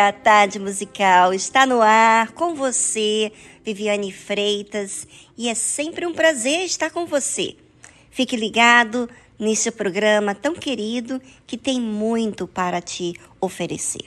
A tarde musical está no ar com você, Viviane Freitas, e é sempre um prazer estar com você. Fique ligado nesse programa tão querido que tem muito para te oferecer.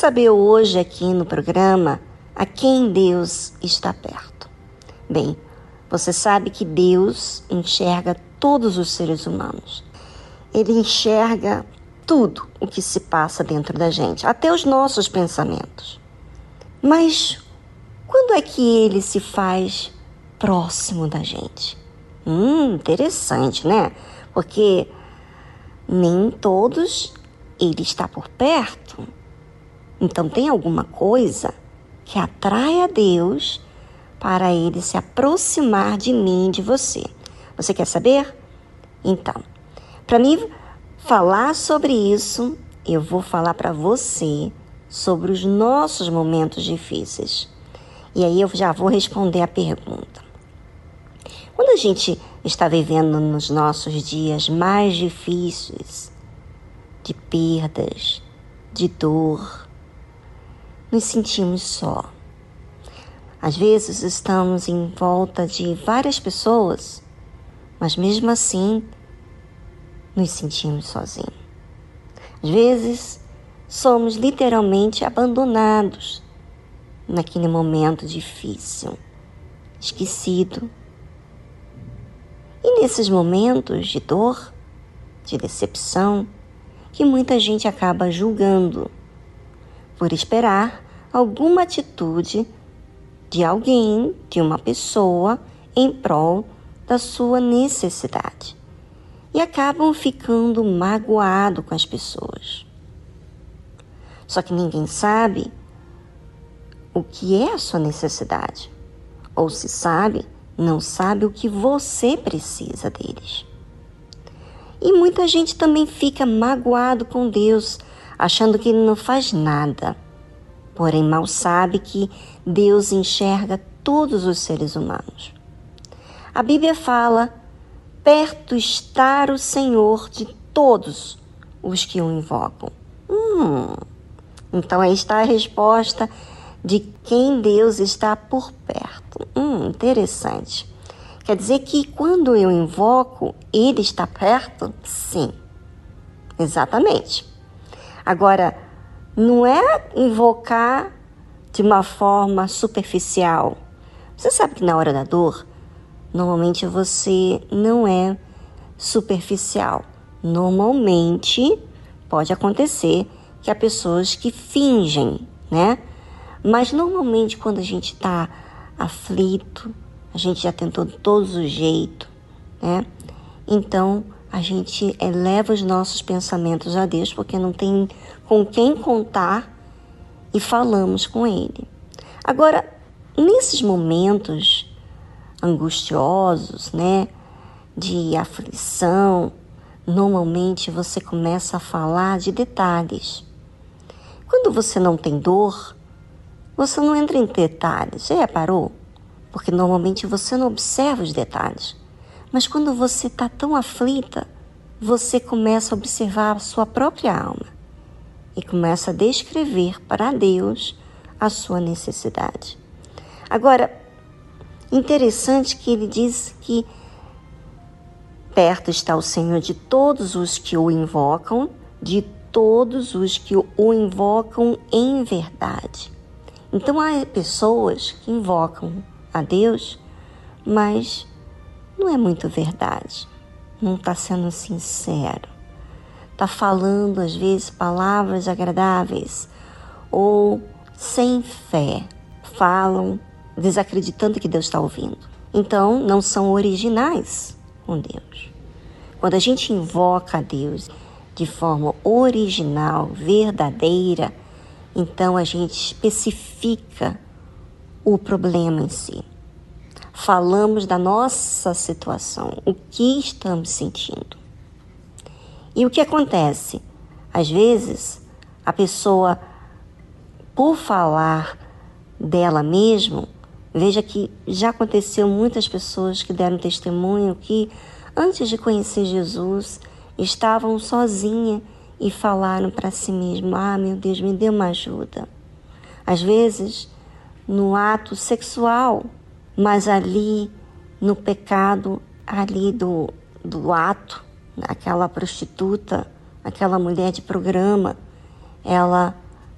Saber hoje aqui no programa a quem Deus está perto. Bem, você sabe que Deus enxerga todos os seres humanos. Ele enxerga tudo o que se passa dentro da gente, até os nossos pensamentos. Mas quando é que ele se faz próximo da gente? Hum, interessante, né? Porque nem todos ele está por perto. Então tem alguma coisa que atrai a Deus para ele se aproximar de mim, de você. Você quer saber? Então, para mim falar sobre isso, eu vou falar para você sobre os nossos momentos difíceis. E aí eu já vou responder a pergunta. Quando a gente está vivendo nos nossos dias mais difíceis, de perdas, de dor, nos sentimos só. Às vezes estamos em volta de várias pessoas, mas mesmo assim nos sentimos sozinhos. Às vezes somos literalmente abandonados naquele momento difícil, esquecido. E nesses momentos de dor, de decepção, que muita gente acaba julgando por esperar alguma atitude de alguém, de uma pessoa, em prol da sua necessidade. E acabam ficando magoados com as pessoas. Só que ninguém sabe o que é a sua necessidade. Ou se sabe, não sabe o que você precisa deles. E muita gente também fica magoado com Deus achando que ele não faz nada. Porém, mal sabe que Deus enxerga todos os seres humanos. A Bíblia fala: perto está o Senhor de todos os que o invocam. Hum, então aí está a resposta de quem Deus está por perto. Hum, interessante. Quer dizer que quando eu invoco, Ele está perto? Sim, exatamente. Agora, não é invocar de uma forma superficial. Você sabe que na hora da dor, normalmente você não é superficial. Normalmente pode acontecer que há pessoas que fingem, né? Mas normalmente quando a gente está aflito, a gente já tentou de todos os jeitos, né? Então a gente eleva os nossos pensamentos a Deus porque não tem com quem contar e falamos com Ele. Agora, nesses momentos angustiosos, né, de aflição, normalmente você começa a falar de detalhes. Quando você não tem dor, você não entra em detalhes. Já reparou? Porque normalmente você não observa os detalhes. Mas quando você está tão aflita, você começa a observar a sua própria alma e começa a descrever para Deus a sua necessidade. Agora, interessante que ele diz que perto está o Senhor de todos os que o invocam, de todos os que o invocam em verdade. Então há pessoas que invocam a Deus, mas não é muito verdade, não está sendo sincero, está falando às vezes palavras agradáveis ou sem fé, falam desacreditando que Deus está ouvindo. Então não são originais com Deus. Quando a gente invoca a Deus de forma original, verdadeira, então a gente especifica o problema em si falamos da nossa situação, o que estamos sentindo. E o que acontece? Às vezes, a pessoa, por falar dela mesma, veja que já aconteceu muitas pessoas que deram testemunho que, antes de conhecer Jesus, estavam sozinhas e falaram para si mesmo: Ah, meu Deus, me dê uma ajuda. Às vezes, no ato sexual, mas ali no pecado, ali do, do ato, aquela prostituta, aquela mulher de programa, ela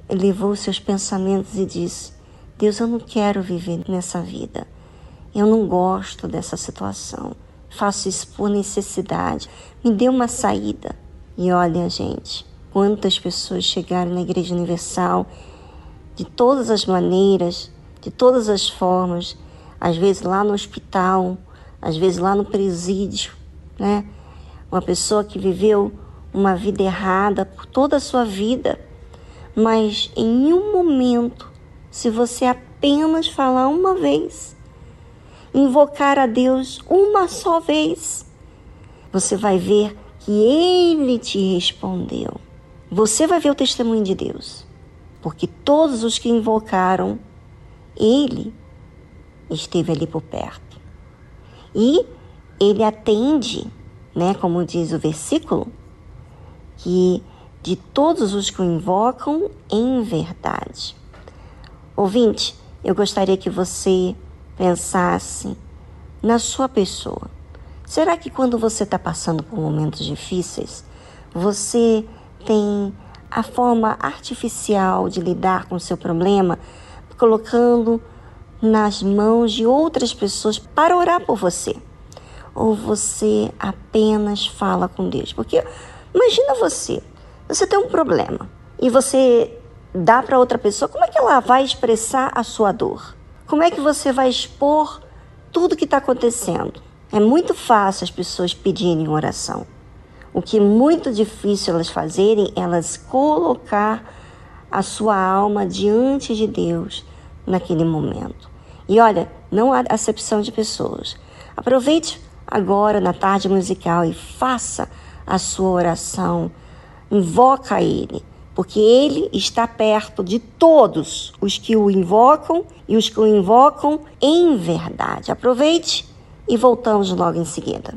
levou seus pensamentos e disse: Deus, eu não quero viver nessa vida. Eu não gosto dessa situação. Faço isso por necessidade. Me dê uma saída. E olha, gente, quantas pessoas chegaram na Igreja Universal de todas as maneiras, de todas as formas, às vezes lá no hospital, às vezes lá no presídio, né? Uma pessoa que viveu uma vida errada por toda a sua vida, mas em um momento, se você apenas falar uma vez, invocar a Deus uma só vez, você vai ver que Ele te respondeu. Você vai ver o testemunho de Deus, porque todos os que invocaram, Ele esteve ali por perto. E Ele atende, né, como diz o versículo, que de todos os que o invocam em verdade. Ouvinte, eu gostaria que você pensasse na sua pessoa. Será que quando você está passando por momentos difíceis, você tem a forma artificial de lidar com o seu problema, colocando nas mãos de outras pessoas para orar por você? Ou você apenas fala com Deus? Porque Imagina você, você tem um problema e você dá para outra pessoa, como é que ela vai expressar a sua dor? Como é que você vai expor tudo que está acontecendo? É muito fácil as pessoas pedirem oração. O que é muito difícil elas fazerem é elas colocar a sua alma diante de Deus naquele momento. E olha, não há acepção de pessoas. Aproveite agora na tarde musical e faça a sua oração, invoca Ele, porque Ele está perto de todos os que o invocam e os que o invocam em verdade. Aproveite e voltamos logo em seguida.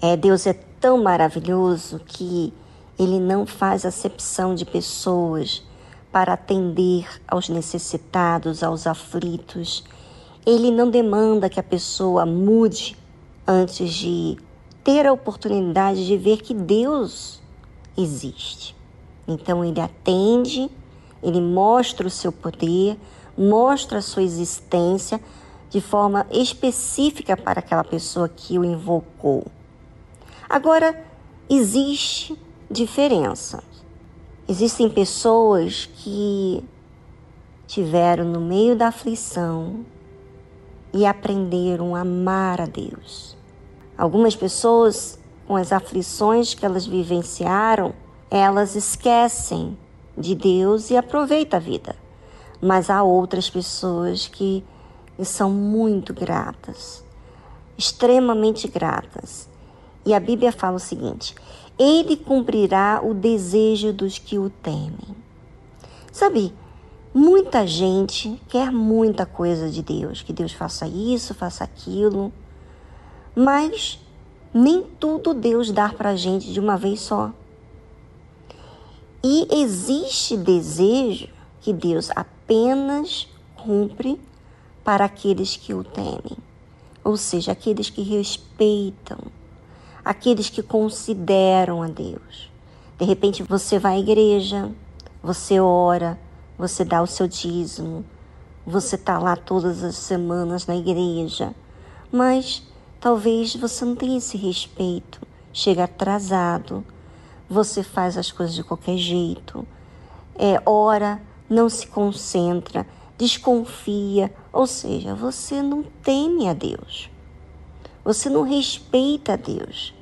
É, Deus é tão maravilhoso que Ele não faz acepção de pessoas para atender aos necessitados, aos aflitos. Ele não demanda que a pessoa mude antes de ter a oportunidade de ver que Deus existe. Então ele atende, ele mostra o seu poder, mostra a sua existência de forma específica para aquela pessoa que o invocou. Agora, existe diferença. Existem pessoas que tiveram no meio da aflição e aprenderam a amar a Deus. Algumas pessoas, com as aflições que elas vivenciaram, elas esquecem de Deus e aproveitam a vida. Mas há outras pessoas que são muito gratas, extremamente gratas. E a Bíblia fala o seguinte: Ele cumprirá o desejo dos que o temem. Sabe, muita gente quer muita coisa de Deus, que Deus faça isso, faça aquilo, mas nem tudo Deus dá para gente de uma vez só. E existe desejo que Deus apenas cumpre para aqueles que o temem, ou seja, aqueles que respeitam, aqueles que consideram a Deus. De repente você vai à igreja, você ora, você dá o seu dízimo, você está lá todas as semanas na igreja, mas talvez você não tenha esse respeito, chega atrasado você faz as coisas de qualquer jeito, é, ora, não se concentra, desconfia, ou seja, você não teme a Deus, você não respeita a Deus,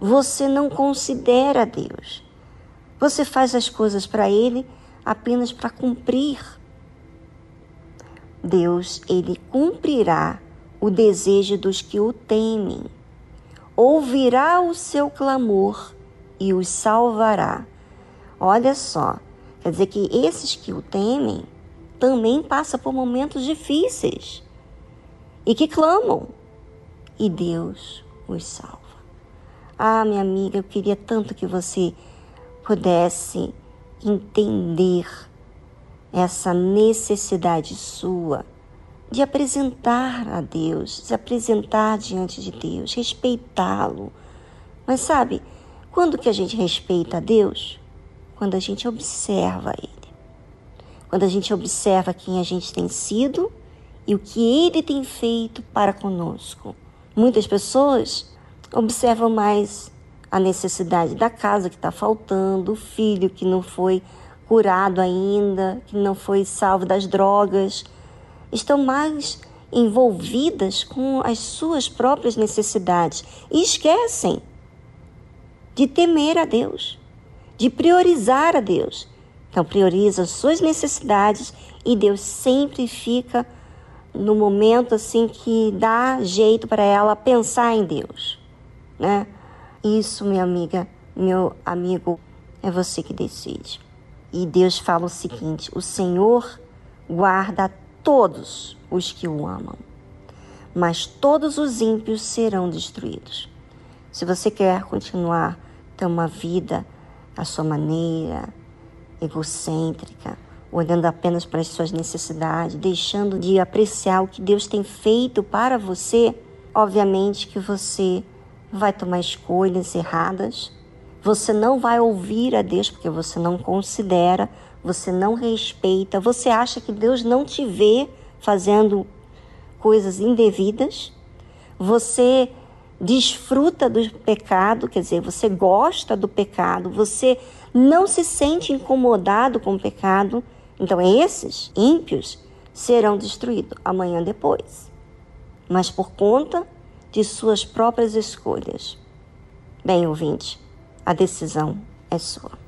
você não considera Deus, você faz as coisas para Ele apenas para cumprir. Deus, Ele cumprirá o desejo dos que o temem, ouvirá o seu clamor e os salvará. Olha só, quer dizer que esses que o temem também passam por momentos difíceis e que clamam, e Deus os salva. Ah, minha amiga, eu queria tanto que você pudesse entender essa necessidade sua de apresentar a Deus, de apresentar diante de Deus, respeitá-lo. Mas sabe, quando que a gente respeita a Deus? Quando a gente observa Ele. Quando a gente observa quem a gente tem sido e o que Ele tem feito para conosco. Muitas pessoas observam mais a necessidade da casa que está faltando, o filho que não foi curado ainda, que não foi salvo das drogas. Estão mais envolvidas com as suas próprias necessidades e esquecem de temer a Deus, de priorizar a Deus. Então, prioriza as suas necessidades e Deus sempre fica no momento assim que dá jeito para ela pensar em Deus, né? Isso, minha amiga, meu amigo, é você que decide. E Deus fala o seguinte: o Senhor guarda todos os que o amam, mas todos os ímpios serão destruídos. Se você quer continuar ter uma vida à sua maneira, egocêntrica, olhando apenas para as suas necessidades, deixando de apreciar o que Deus tem feito para você, obviamente que você vai tomar escolhas erradas. Você não vai ouvir a Deus porque você não considera, você não respeita, você acha que Deus não te vê fazendo coisas indevidas. Você desfruta do pecado, quer dizer, você gosta do pecado, você não se sente incomodado com o pecado, então esses ímpios serão destruídos amanhã depois, mas por conta de suas próprias escolhas. Bem, ouvinte, a decisão é sua.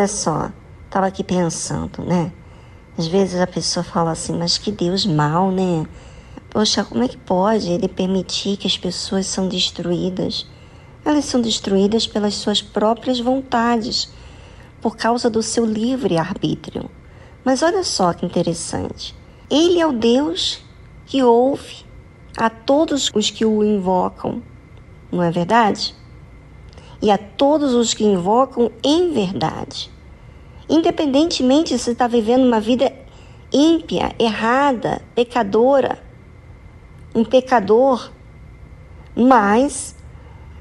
Olha só, estava aqui pensando, né? Às vezes a pessoa fala assim, mas que Deus mal, né? Poxa, como é que pode ele permitir que as pessoas são destruídas? Elas são destruídas pelas suas próprias vontades, por causa do seu livre arbítrio. Mas olha só que interessante. Ele é o Deus que ouve a todos os que o invocam, não é verdade? Todos os que invocam em verdade. Independentemente se está vivendo uma vida ímpia, errada, pecadora, um pecador, mas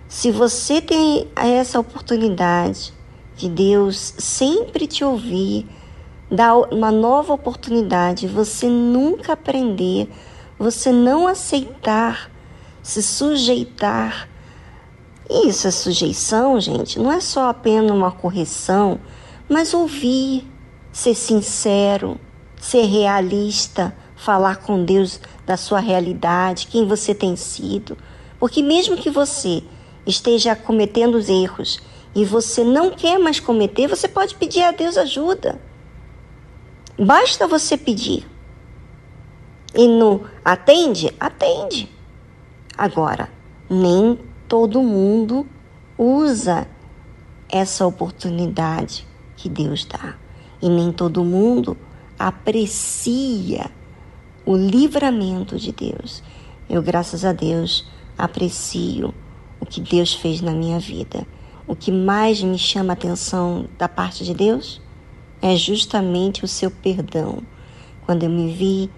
se você tem essa oportunidade de Deus sempre te ouvir, dar uma nova oportunidade, você nunca aprender, você não aceitar, se sujeitar isso é sujeição, gente, não é só apenas uma correção, mas ouvir, ser sincero, ser realista, falar com Deus da sua realidade, quem você tem sido. Porque mesmo que você esteja cometendo os erros e você não quer mais cometer, você pode pedir a Deus ajuda. Basta você pedir. E não atende? Atende. Agora, nem todo mundo usa essa oportunidade que Deus dá. E nem todo mundo aprecia o livramento de Deus. Eu, graças a Deus, aprecio o que Deus fez na minha vida. O que mais me chama a atenção da parte de Deus é justamente o seu perdão. Quando eu me vi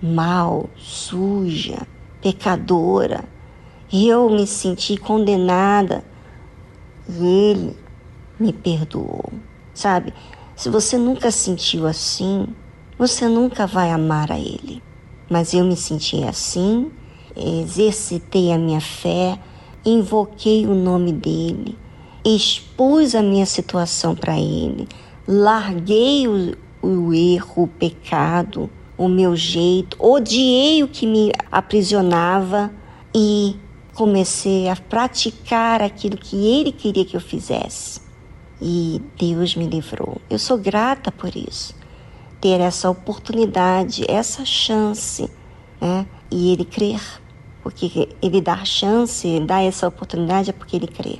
mal, suja, pecadora, e eu me senti condenada e ele me perdoou, sabe? Se você nunca sentiu assim, você nunca vai amar a Ele. Mas eu me senti assim, exercitei a minha fé, invoquei o nome dele, expus a minha situação para Ele, larguei o, o erro, o pecado, o meu jeito, odiei o que me aprisionava e comecei a praticar aquilo que Ele queria que eu fizesse. E Deus me livrou. Eu sou grata por isso. Ter essa oportunidade, essa chance, né? E Ele crer. Porque Ele dá chance, dá essa oportunidade é porque Ele crê.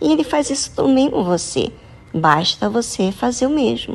E Ele faz isso também com você. Basta você fazer o mesmo.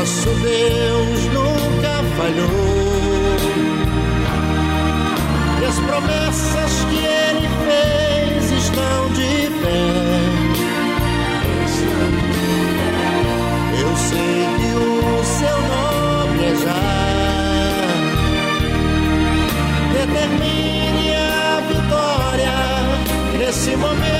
Nosso Deus nunca falhou. E as promessas que ele fez estão de pé. Eu sei que o seu nome é já. Determine a vitória nesse momento,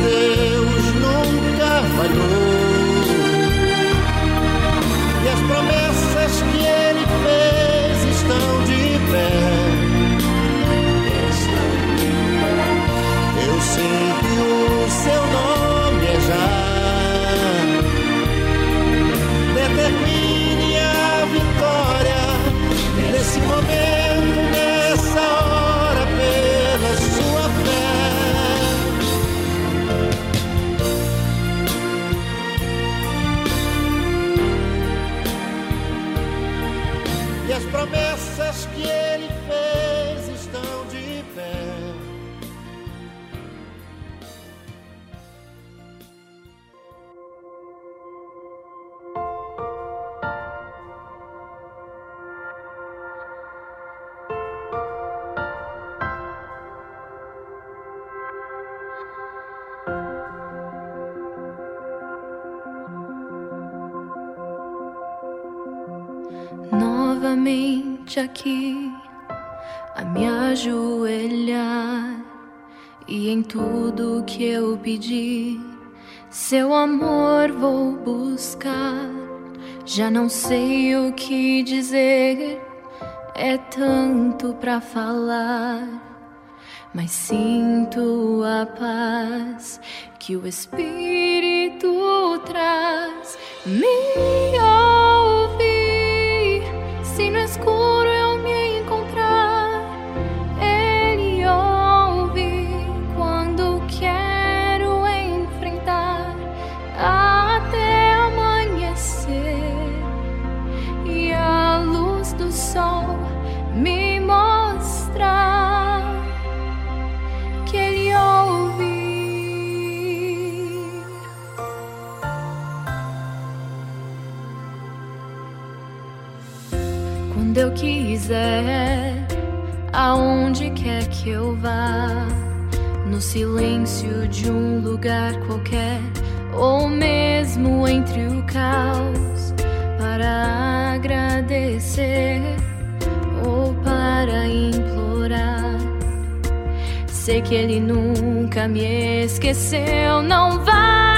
Deus nunca falhou. E as em tudo que eu pedi, seu amor vou buscar. Já não sei o que dizer, é tanto para falar, mas sinto a paz que o Espírito traz. Me ouvi, se no escuro Quando eu quiser, aonde quer que eu vá, no silêncio de um lugar qualquer, ou mesmo entre o caos, para agradecer ou para implorar. Sei que Ele nunca me esqueceu, não vai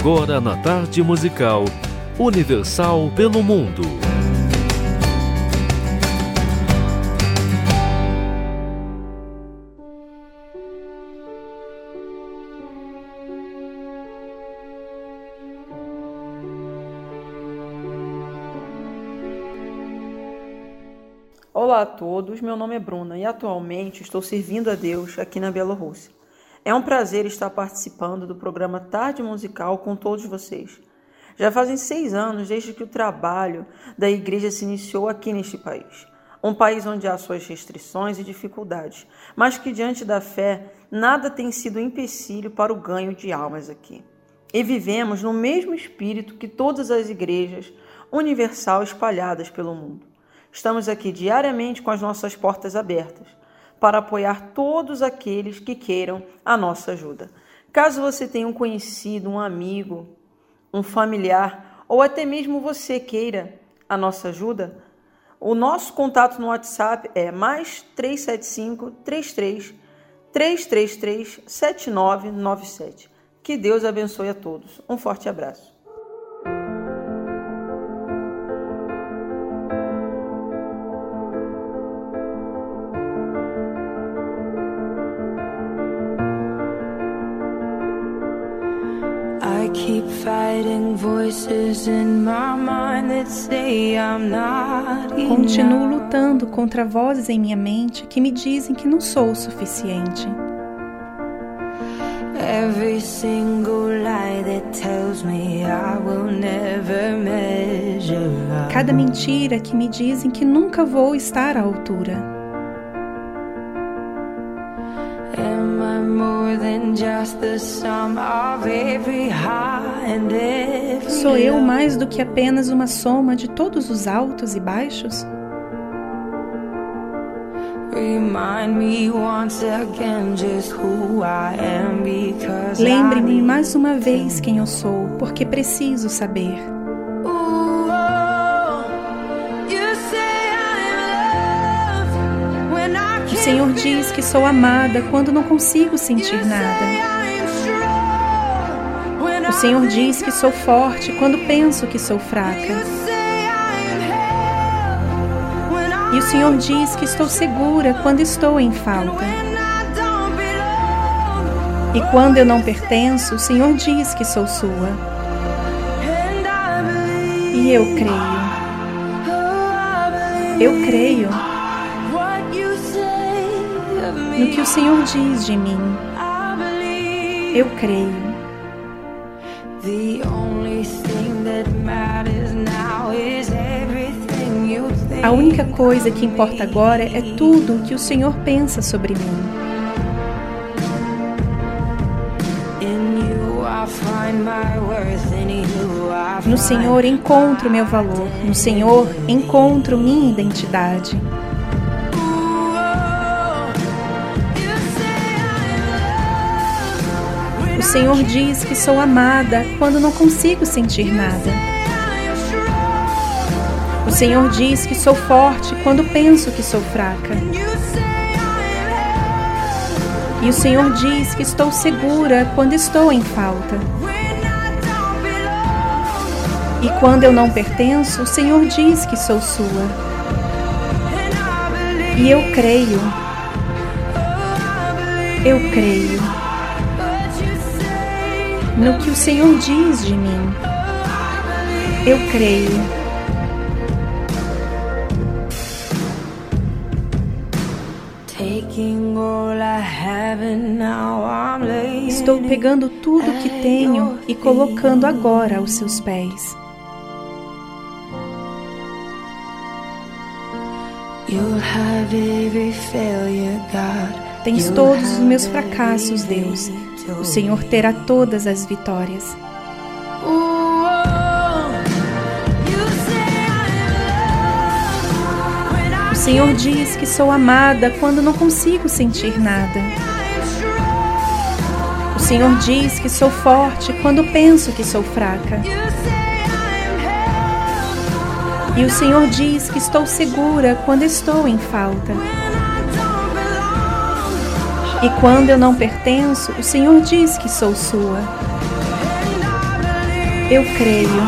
agora na tarde musical Universal pelo Mundo. Olá a todos, meu nome é Bruna e atualmente estou servindo a Deus aqui na Bielorrússia. É um prazer estar participando do programa Tarde Musical com todos vocês. Já fazem seis anos desde que o trabalho da igreja se iniciou aqui neste país. Um país onde há suas restrições e dificuldades, mas que diante da fé nada tem sido empecilho para o ganho de almas aqui. E vivemos no mesmo espírito que todas as igrejas universal espalhadas pelo mundo. Estamos aqui diariamente com as nossas portas abertas para apoiar todos aqueles que queiram a nossa ajuda. Caso você tenha um conhecido, um amigo, um familiar ou até mesmo você queira a nossa ajuda, o nosso contato no WhatsApp é mais 375 33 333 7997. Que Deus abençoe a todos. Um forte abraço. Continuo lutando contra vozes em minha mente que me dizem que não sou o suficiente. Every single lie that tells me I will never measure up. Cada mentira que me dizem que nunca vou estar à altura. More than just the sum of every high and every Sou eu mais do que apenas uma soma de todos os altos e baixos? Lembre-me mais uma vez quem eu sou, porque preciso saber. Senhor diz que sou amada quando não consigo sentir nada. O Senhor diz que sou forte quando penso que sou fraca. E o Senhor diz que estou segura quando estou em falta. E quando eu não pertenço, o Senhor diz que sou sua. E eu creio. Eu creio no que o Senhor diz de mim. Eu creio. A única coisa que importa agora é tudo o que o Senhor pensa sobre mim. No Senhor encontro meu valor. No Senhor encontro minha identidade. Senhor diz que sou amada quando não consigo sentir nada. O Senhor diz que sou forte quando penso que sou fraca. E o Senhor diz que estou segura quando estou em falta. E quando eu não pertenço, o Senhor diz que sou sua. E eu creio. Eu creio no que o Senhor diz de mim. Eu creio. Estou pegando tudo que tenho e colocando agora aos seus pés. Tens todos os meus fracassos, Deus. O Senhor terá todas as vitórias. O Senhor diz que sou amada quando não consigo sentir nada. O Senhor diz que sou forte quando penso que sou fraca. E o Senhor diz que estou segura quando estou em falta. E quando eu não pertenço, o Senhor diz que sou sua. Eu creio.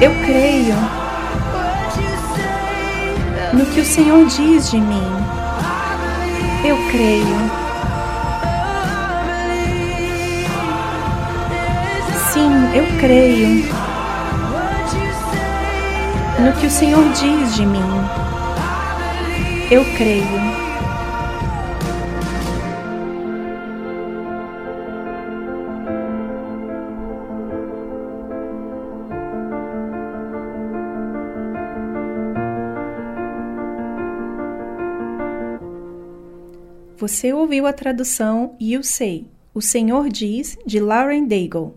Eu creio no que o Senhor diz de mim. Eu creio. Sim, eu creio no que o Senhor diz de mim. Eu creio. Você ouviu a tradução You Say, O Senhor Diz, de Lauren Daigle.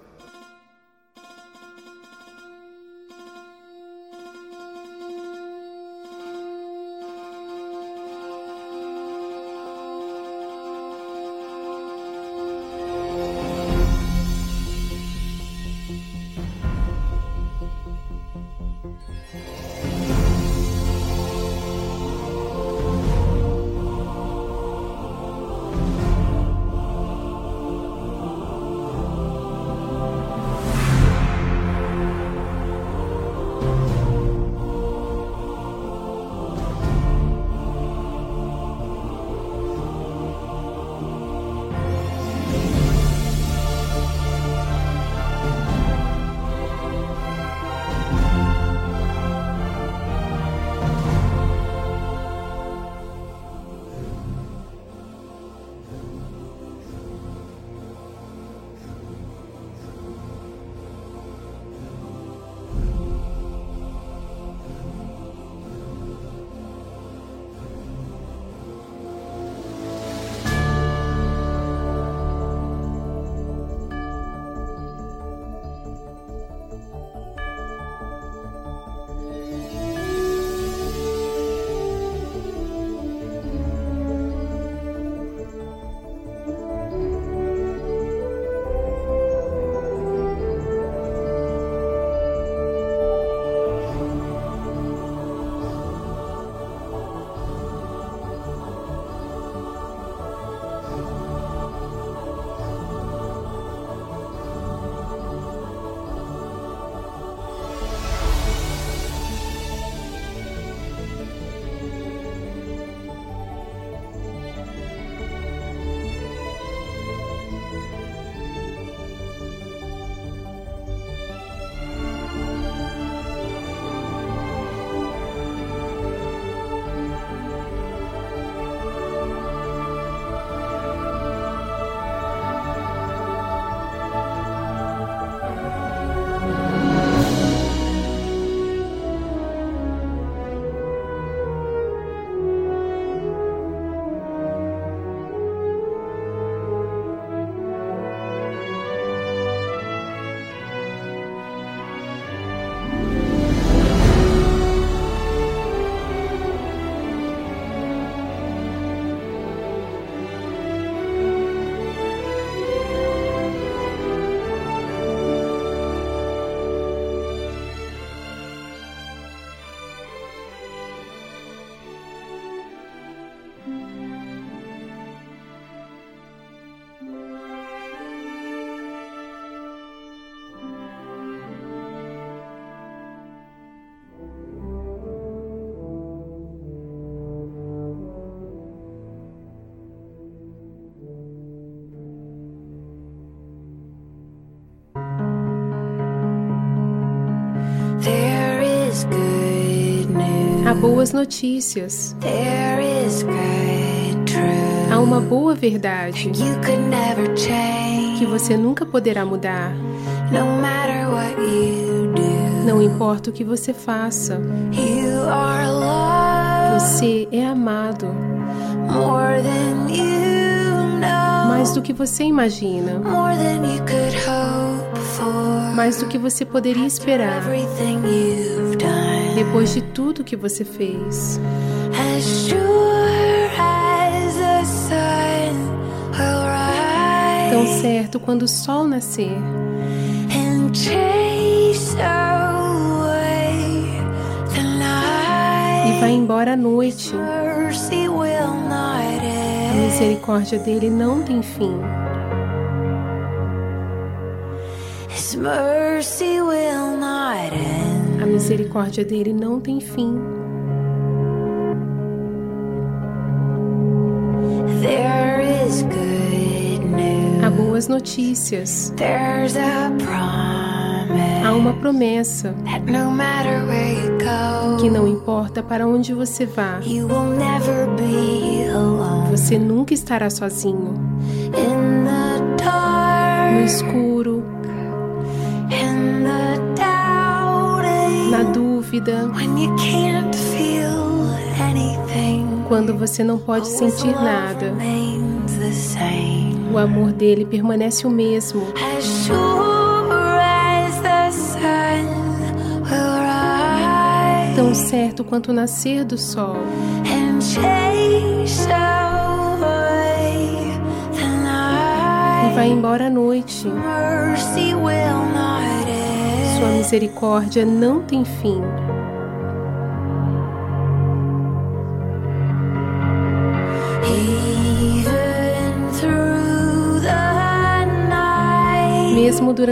Boas notícias. Há uma boa verdade que você nunca poderá mudar. Não importa o que você faça, você é amado. mais do que você imagina, mais do que você poderia esperar depois de tudo que você fez. Tão certo quando o sol nascer e vai embora à noite, a misericórdia dele não tem fim. His mercy misericórdia dele não tem fim. Há boas notícias. Há uma promessa que não importa para onde você vá, você nunca estará sozinho. No escuro, dúvida, when you can't feel anything, quando você não pode sentir nada. O amor dele permanece o mesmo. As sure as the sun will rise Tão certo quanto o nascer do sol e vai embora à noite. Sua misericórdia não tem fim.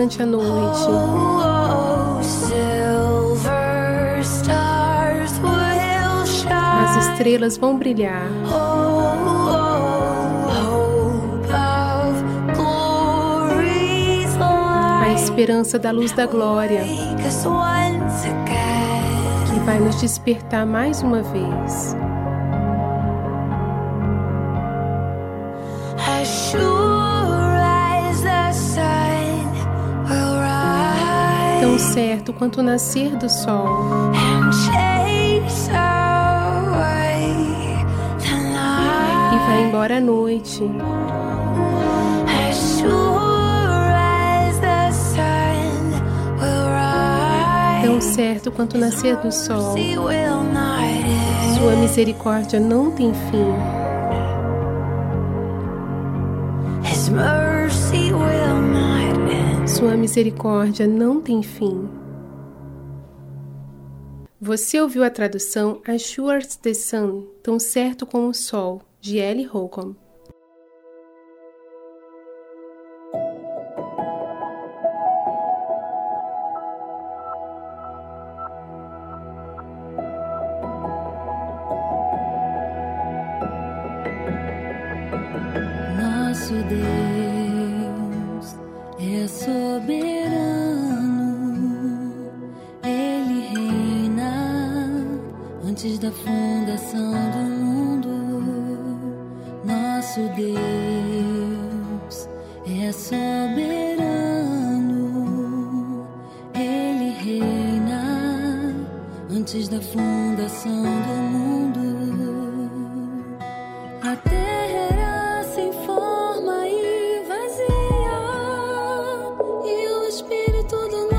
Durante a noite, as estrelas vão brilhar. A esperança da luz da glória que vai nos despertar mais uma vez. Tão certo quanto o nascer do sol. E vai embora à noite. Tão certo quanto o nascer do sol, sua misericórdia não tem fim. Misericórdia não tem fim. Você ouviu a tradução As Sure as the Sun, tão certo como o sol, de Ellie Holcomb. E o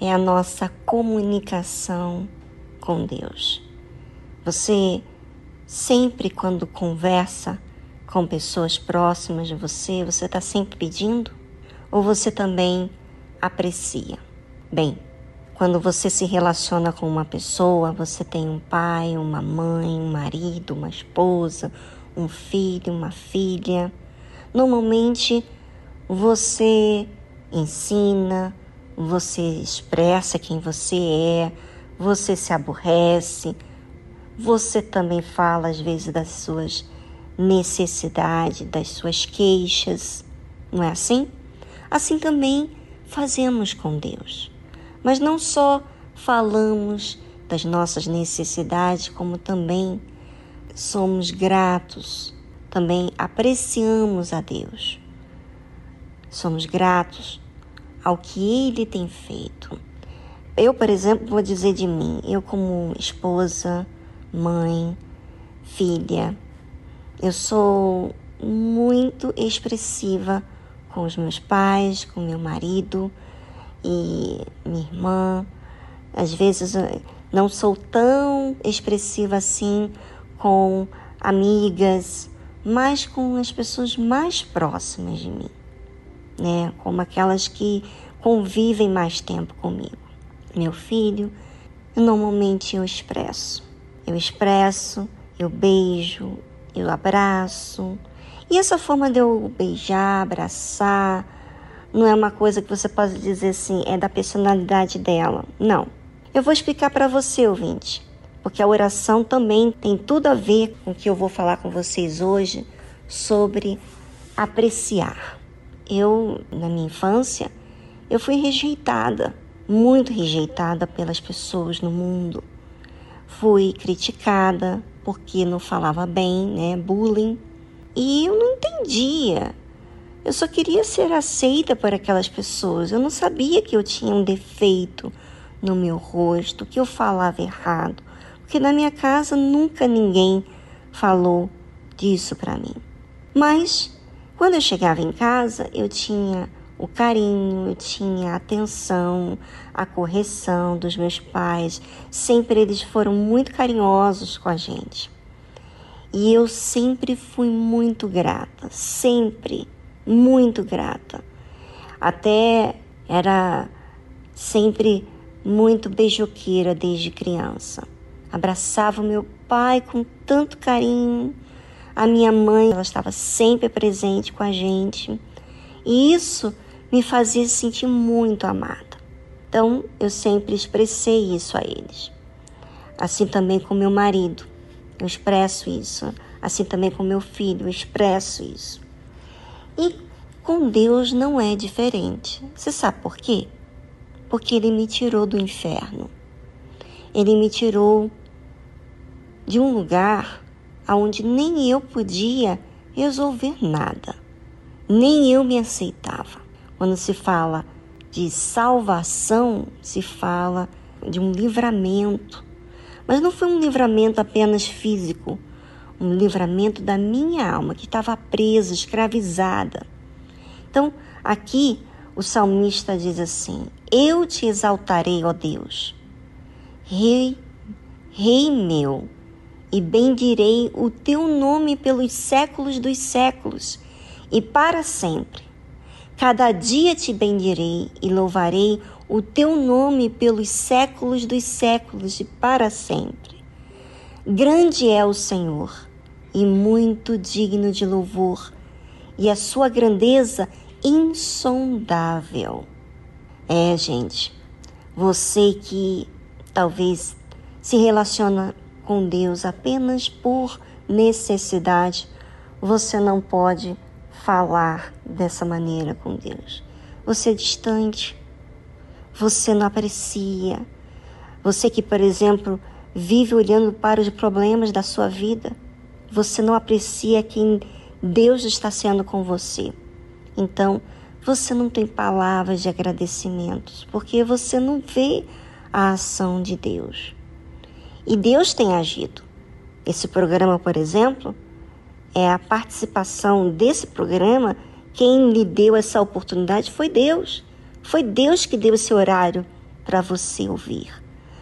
é a nossa comunicação com Deus. Você sempre quando conversa com pessoas próximas de você, você está sempre pedindo? Ou você também aprecia? Bem, quando você se relaciona com uma pessoa, você tem um pai, uma mãe, um marido, uma esposa, um filho, uma filha. Normalmente você ensina, você expressa quem você é, você se aborrece, você também fala às vezes das suas necessidades, das suas queixas, não é assim? Assim também fazemos com Deus. Mas não só falamos das nossas necessidades, como também somos gratos, também apreciamos a Deus. Somos gratos ao que ele tem feito. Eu, por exemplo, vou dizer de mim, eu como esposa, mãe, filha, eu sou muito expressiva com os meus pais, com meu marido e minha irmã. Às vezes não sou tão expressiva assim com amigas, mas com as pessoas mais próximas de mim né? Como aquelas que convivem mais tempo comigo. Meu filho, normalmente eu expresso. Eu expresso, eu beijo, eu abraço. E essa forma de eu beijar, abraçar, não é uma coisa que você pode dizer assim, é da personalidade dela. Não. Eu vou explicar para você, ouvinte, porque a oração também tem tudo a ver com o que eu vou falar com vocês hoje sobre apreciar. Eu, na minha infância, eu fui rejeitada, muito rejeitada pelas pessoas no mundo. Fui criticada porque não falava bem, né, bullying. E eu não entendia. Eu só queria ser aceita por aquelas pessoas. Eu não sabia que eu tinha um defeito no meu rosto, que eu falava errado, porque na minha casa nunca ninguém falou disso para mim. Mas quando eu chegava em casa, eu tinha o carinho, eu tinha a atenção, a correção dos meus pais. Sempre eles foram muito carinhosos com a gente. E eu sempre fui muito grata, sempre muito grata. Até era sempre muito beijoqueira desde criança. Abraçava o meu pai com tanto carinho, a minha mãe, ela estava sempre presente com a gente. E isso me fazia sentir muito amada. Então, eu sempre expressei isso a eles. Assim também com meu marido, eu expresso isso. Assim também com meu filho, eu expresso isso. E com Deus não é diferente. Você sabe por quê? Porque Ele me tirou do inferno. Ele me tirou de um lugar aonde nem eu podia resolver nada, nem eu me aceitava. Quando se fala de salvação, se fala de um livramento, mas não foi um livramento apenas físico, um livramento da minha alma que estava presa, escravizada. Então, aqui o salmista diz assim: Eu te exaltarei, ó Deus, Rei, Rei meu, e bendirei o teu nome pelos séculos dos séculos e para sempre. Cada dia te bendirei e louvarei o teu nome pelos séculos dos séculos e para sempre. Grande é o Senhor e muito digno de louvor, e a sua grandeza insondável. É, gente, você que talvez se relaciona com Deus apenas por necessidade, você não pode falar dessa maneira com Deus. Você é distante, você não aprecia, Você que, por exemplo, vive olhando para os problemas da sua vida, você não aprecia quem Deus está sendo com você. Então, você não tem palavras de agradecimentos, porque você não vê a ação de Deus. E Deus tem agido. Esse programa, por exemplo, é a participação desse programa. Quem lhe deu essa oportunidade foi Deus. Foi Deus que deu esse horário para você ouvir.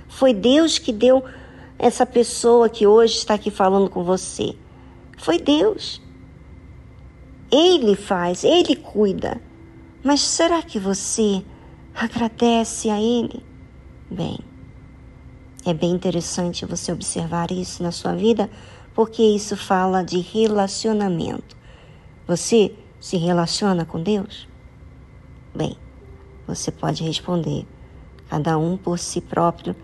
Foi Deus que deu essa pessoa que hoje está aqui falando com você. Foi Deus. Ele faz, ele cuida. Mas será que você agradece a ele? Bem, é bem interessante você observar isso na sua vida, porque isso fala de relacionamento. Você se relaciona com Deus? Bem, você pode responder, cada um por si próprio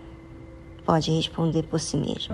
pode responder por si mesmo.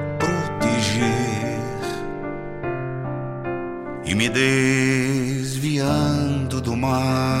e me desviando do mal,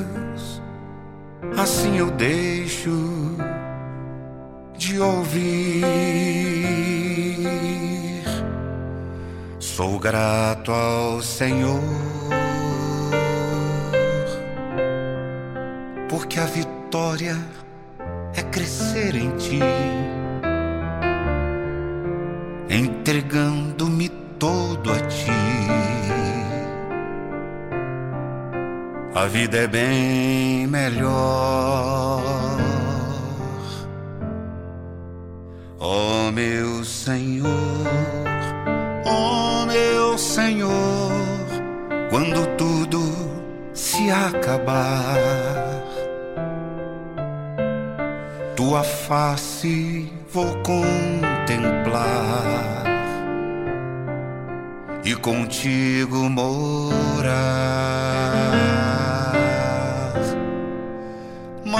assim eu deixo de ouvir. Sou grato ao Senhor, porque a vitória é crescer em ti, entregando-me todo a ti. a vida é bem melhor. Ó oh, meu Senhor, ó oh, meu Senhor, quando tudo se acabar, tua face vou contemplar e contigo morar.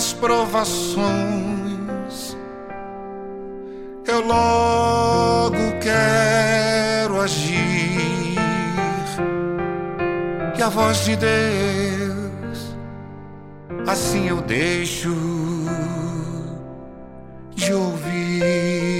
nas provações, eu logo quero agir. E a voz de Deus, assim eu deixo de ouvir.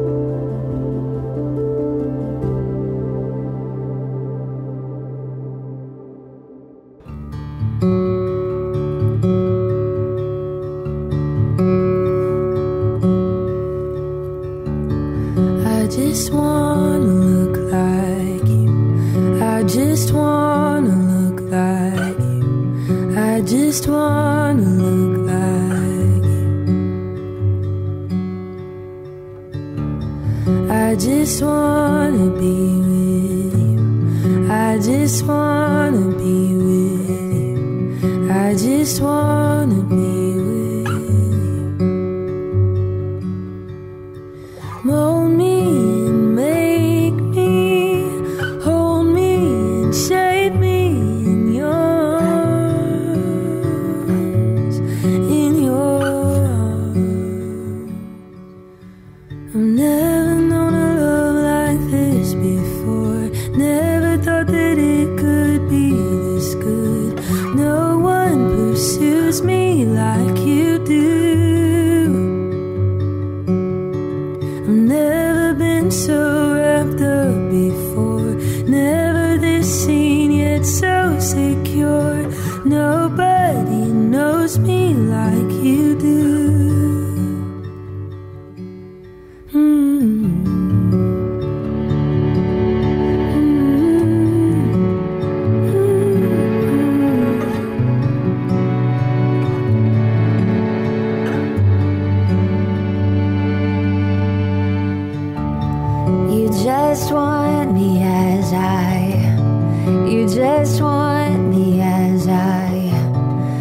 Just want me as I.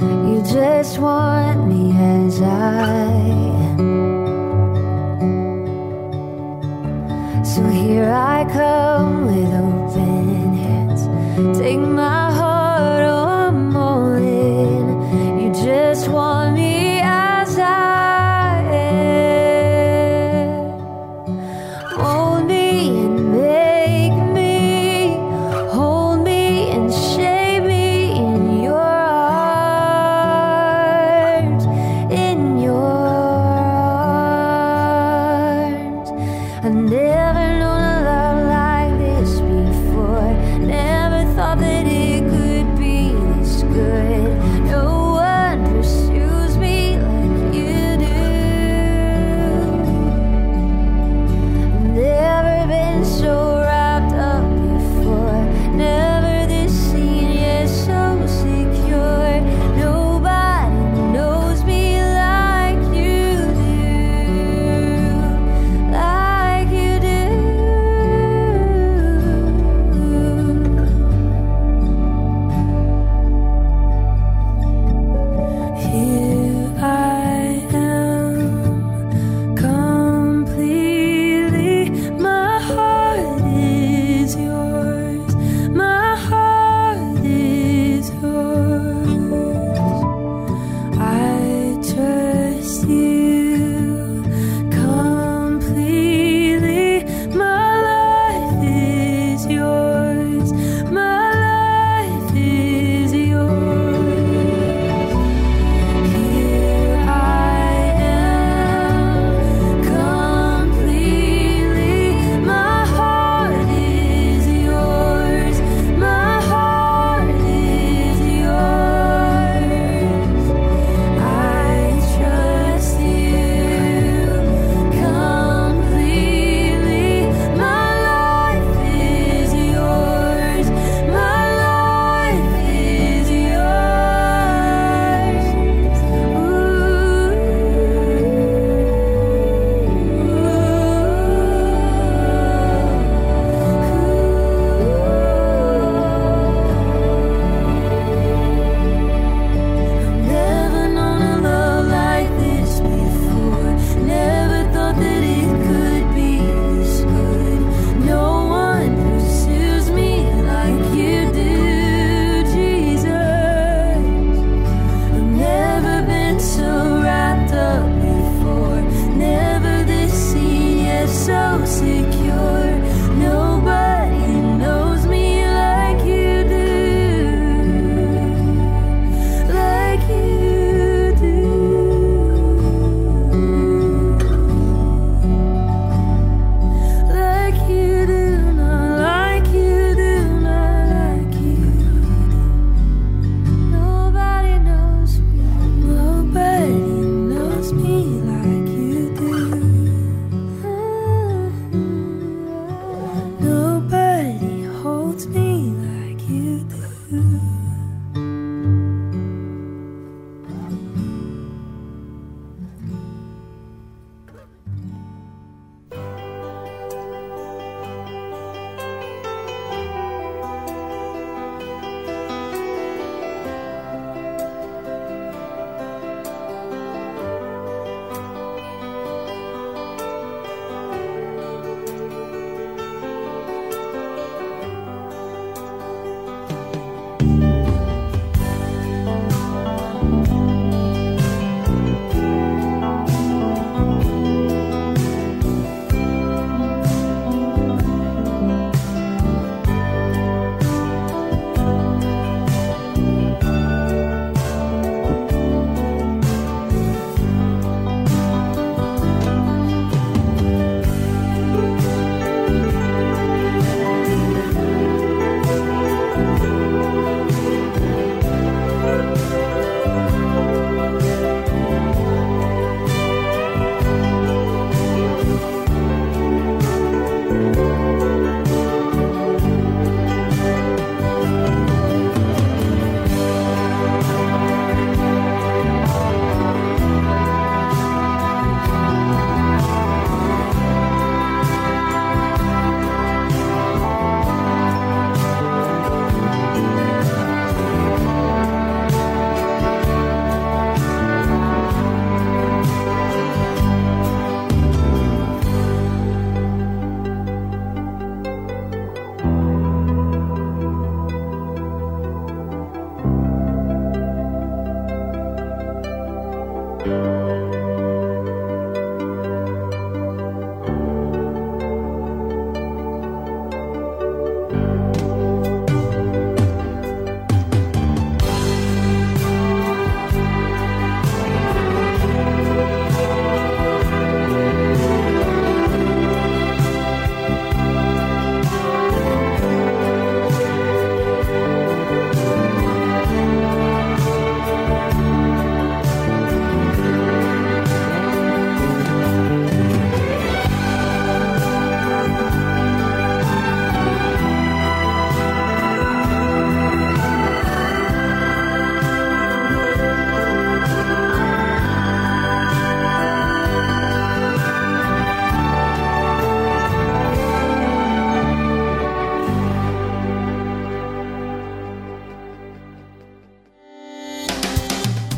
You just want me as I. So here I come with open hands. Take my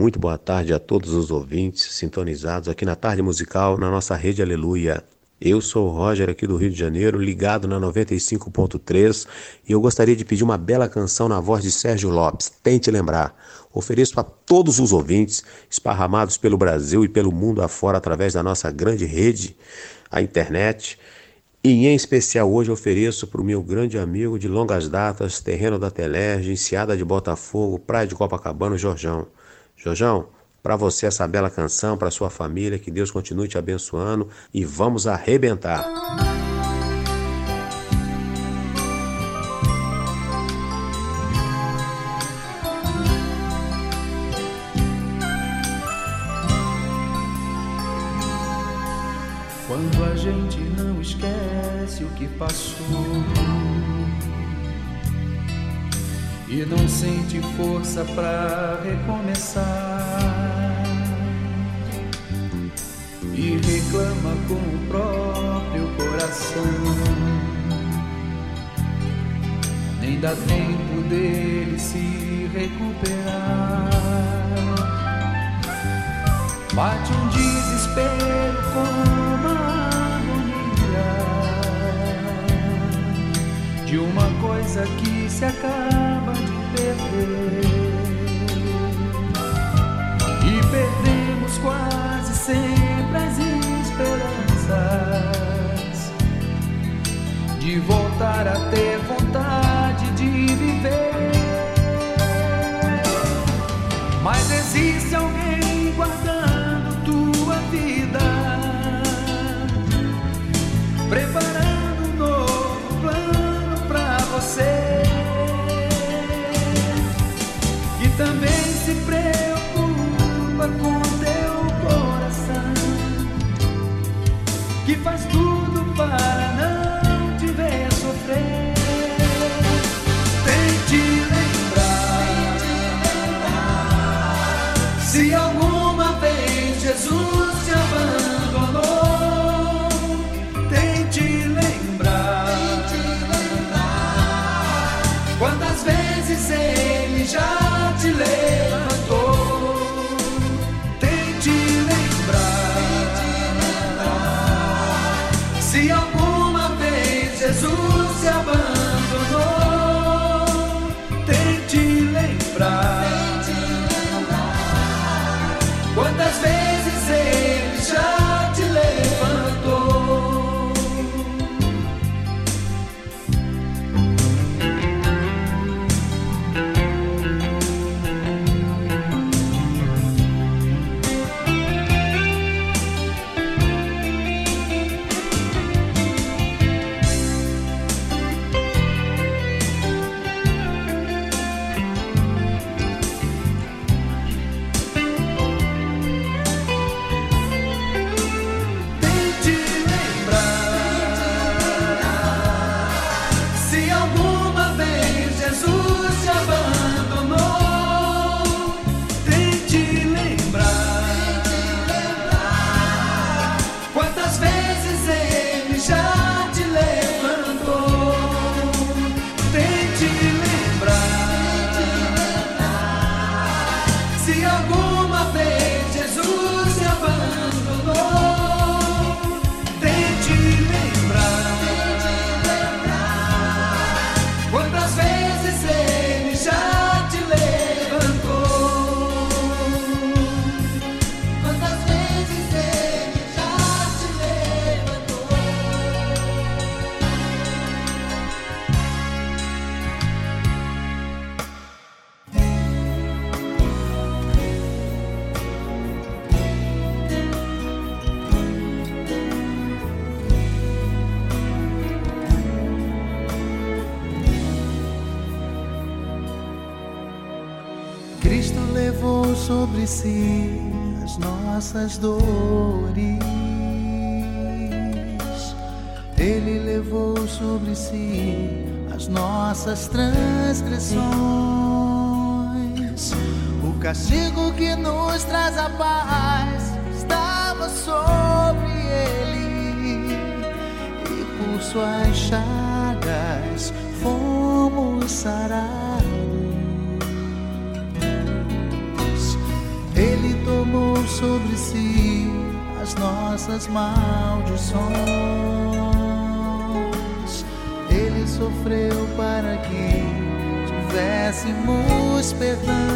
Muito boa tarde a todos os ouvintes sintonizados aqui na Tarde Musical na nossa rede Aleluia. Eu sou o Roger aqui do Rio de Janeiro, ligado na 95.3 e eu gostaria de pedir uma bela canção na voz de Sérgio Lopes. Tente lembrar. Ofereço a todos os ouvintes esparramados pelo Brasil e pelo mundo afora através da nossa grande rede, a internet. E em especial hoje ofereço para o meu grande amigo de longas datas, terreno da Telerge, Enseada de Botafogo, Praia de Copacabana, Jorjão. Jorjão, para você essa bela canção, para sua família, que Deus continue te abençoando e vamos arrebentar. Quando a gente não esquece o que passou e não sente força para recomeçar e reclama com o próprio coração. Nem dá tempo dele se recuperar. Bate um desespero como a agonia de uma coisa que se acaba de perder. E perdemos quase sempre as esperanças de voltar a ter vontade de viver. Mas existe alguém guardando tua vida, preparando um novo plano pra você. Também se preocupa com teu coração, que faz tudo se abandona. Si as nossas dores. Ele levou sobre si as nossas transgressões. O castigo que nos traz a paz tivéssemos perdão.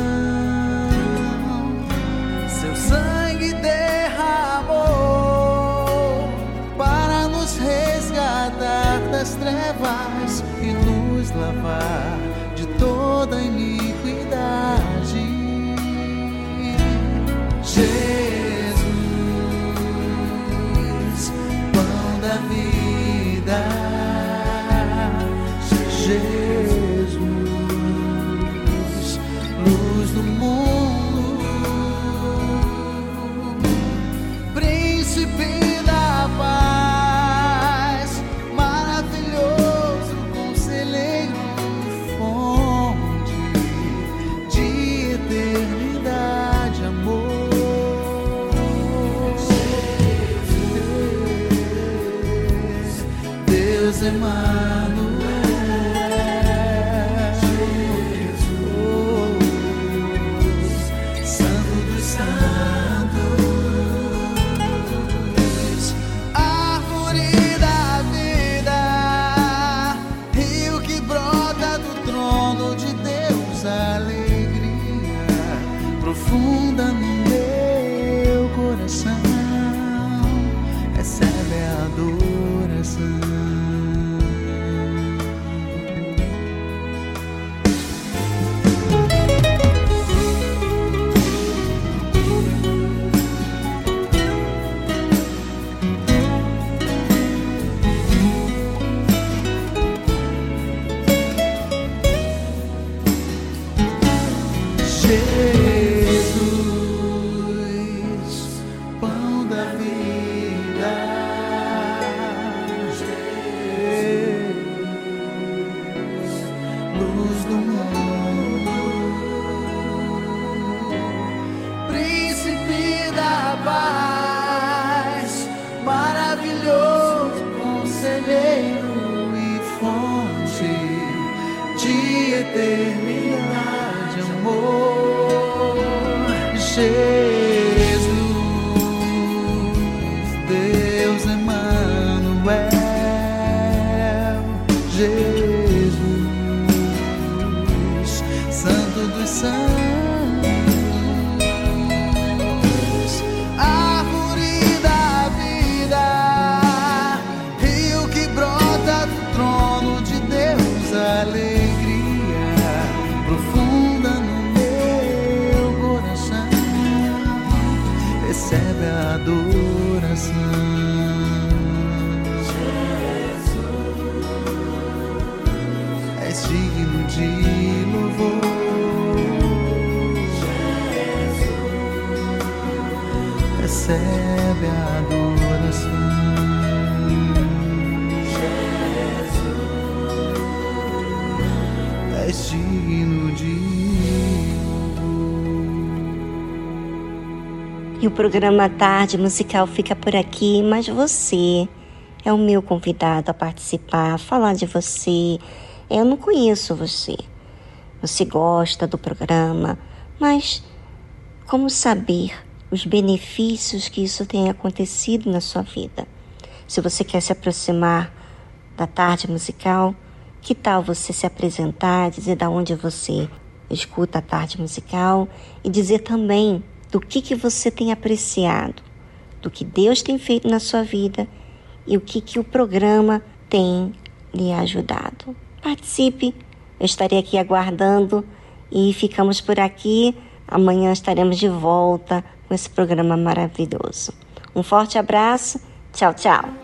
Programa Tarde Musical fica por aqui, mas você é o meu convidado a participar, a falar de você. Eu não conheço você. Você gosta do programa, mas como saber os benefícios que isso tem acontecido na sua vida? Se você quer se aproximar da tarde musical, que tal você se apresentar, dizer da onde você escuta a tarde musical e dizer também do que, que você tem apreciado, do que Deus tem feito na sua vida e o que, que o programa tem lhe ajudado. Participe, eu estarei aqui aguardando e ficamos por aqui. Amanhã estaremos de volta com esse programa maravilhoso. Um forte abraço, tchau, tchau.